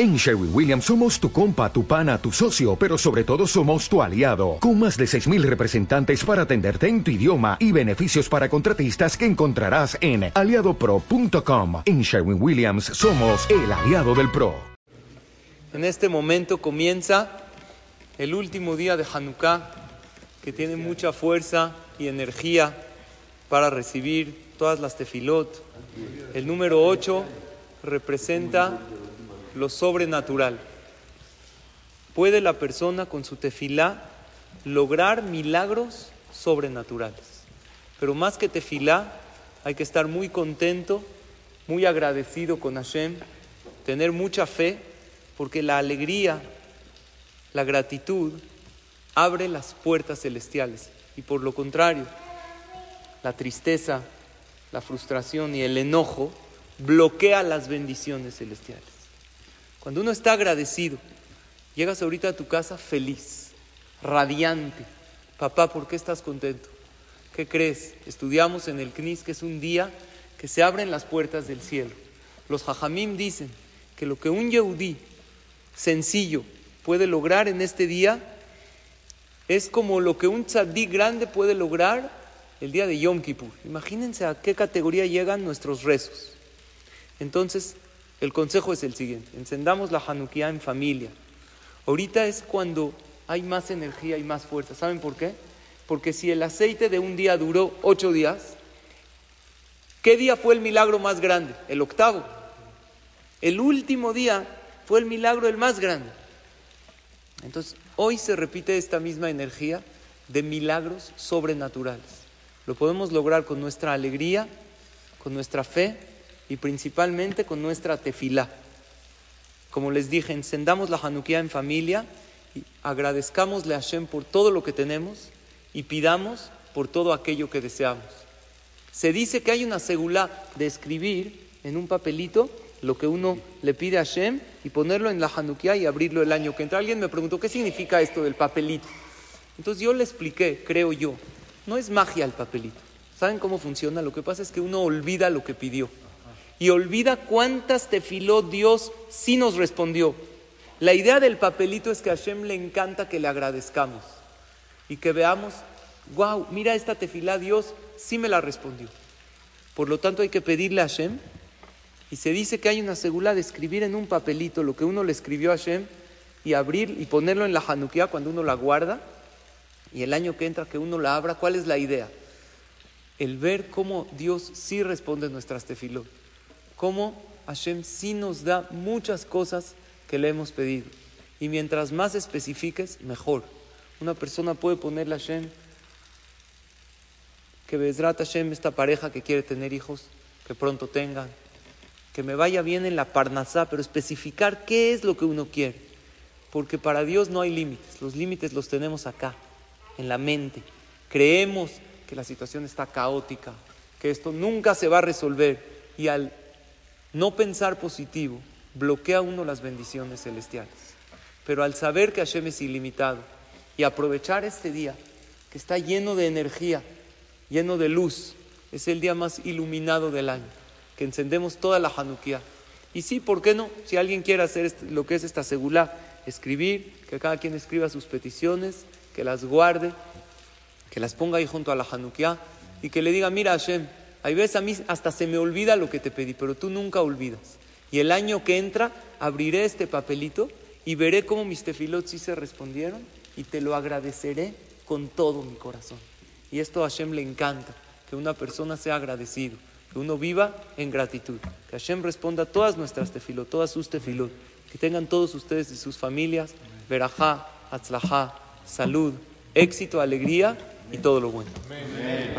En Sherwin Williams somos tu compa, tu pana, tu socio, pero sobre todo somos tu aliado, con más de 6.000 representantes para atenderte en tu idioma y beneficios para contratistas que encontrarás en aliadopro.com. En Sherwin Williams somos el aliado del PRO. En este momento comienza el último día de Hanukkah, que tiene mucha fuerza y energía para recibir todas las tefilot. El número 8 representa lo sobrenatural. ¿Puede la persona con su tefilá lograr milagros sobrenaturales? Pero más que tefilá, hay que estar muy contento, muy agradecido con Hashem, tener mucha fe, porque la alegría, la gratitud, abre las puertas celestiales. Y por lo contrario, la tristeza, la frustración y el enojo bloquea las bendiciones celestiales. Cuando uno está agradecido, llegas ahorita a tu casa feliz, radiante. Papá, ¿por qué estás contento? ¿Qué crees? Estudiamos en el CNIS que es un día que se abren las puertas del cielo. Los jajamim dicen que lo que un yehudí sencillo puede lograr en este día es como lo que un tzadí grande puede lograr el día de Yom Kippur. Imagínense a qué categoría llegan nuestros rezos. Entonces, el consejo es el siguiente, encendamos la Hanukkah en familia. Ahorita es cuando hay más energía y más fuerza. ¿Saben por qué? Porque si el aceite de un día duró ocho días, ¿qué día fue el milagro más grande? El octavo. El último día fue el milagro el más grande. Entonces, hoy se repite esta misma energía de milagros sobrenaturales. Lo podemos lograr con nuestra alegría, con nuestra fe y principalmente con nuestra tefilá. Como les dije, encendamos la Hanukkah en familia y agradezcamosle a Hashem por todo lo que tenemos y pidamos por todo aquello que deseamos. Se dice que hay una segula de escribir en un papelito lo que uno le pide a Hashem y ponerlo en la Hanukkah y abrirlo el año que entra. Alguien me preguntó, ¿qué significa esto del papelito? Entonces yo le expliqué, creo yo, no es magia el papelito. ¿Saben cómo funciona? Lo que pasa es que uno olvida lo que pidió y olvida cuántas tefiló Dios sí nos respondió. La idea del papelito es que a Hashem le encanta que le agradezcamos y que veamos, wow, mira esta tefilá, Dios sí me la respondió. Por lo tanto hay que pedirle a Hashem y se dice que hay una segula de escribir en un papelito lo que uno le escribió a Hashem y abrir y ponerlo en la Hanukkah cuando uno la guarda y el año que entra que uno la abra. ¿Cuál es la idea? El ver cómo Dios sí responde nuestras tefilot cómo Hashem sí nos da muchas cosas que le hemos pedido. Y mientras más especifiques, mejor. Una persona puede ponerle a Hashem que Bezrat Hashem, esta pareja que quiere tener hijos, que pronto tengan, que me vaya bien en la parnasá, pero especificar qué es lo que uno quiere. Porque para Dios no hay límites, los límites los tenemos acá, en la mente. Creemos que la situación está caótica, que esto nunca se va a resolver y al no pensar positivo bloquea uno las bendiciones celestiales. Pero al saber que Hashem es ilimitado y aprovechar este día que está lleno de energía, lleno de luz, es el día más iluminado del año, que encendemos toda la Hanukkah. Y sí, ¿por qué no? Si alguien quiere hacer este, lo que es esta segula, escribir, que cada quien escriba sus peticiones, que las guarde, que las ponga ahí junto a la Hanukkah y que le diga, mira Hashem, hay veces a mí hasta se me olvida lo que te pedí, pero tú nunca olvidas. Y el año que entra abriré este papelito y veré cómo mis tefilot sí se respondieron y te lo agradeceré con todo mi corazón. Y esto a Hashem le encanta, que una persona sea agradecido, que uno viva en gratitud, que Hashem responda a todas nuestras tefilot, todas sus tefilot, que tengan todos ustedes y sus familias, verajá, atzlajá, salud, éxito, alegría y todo lo bueno.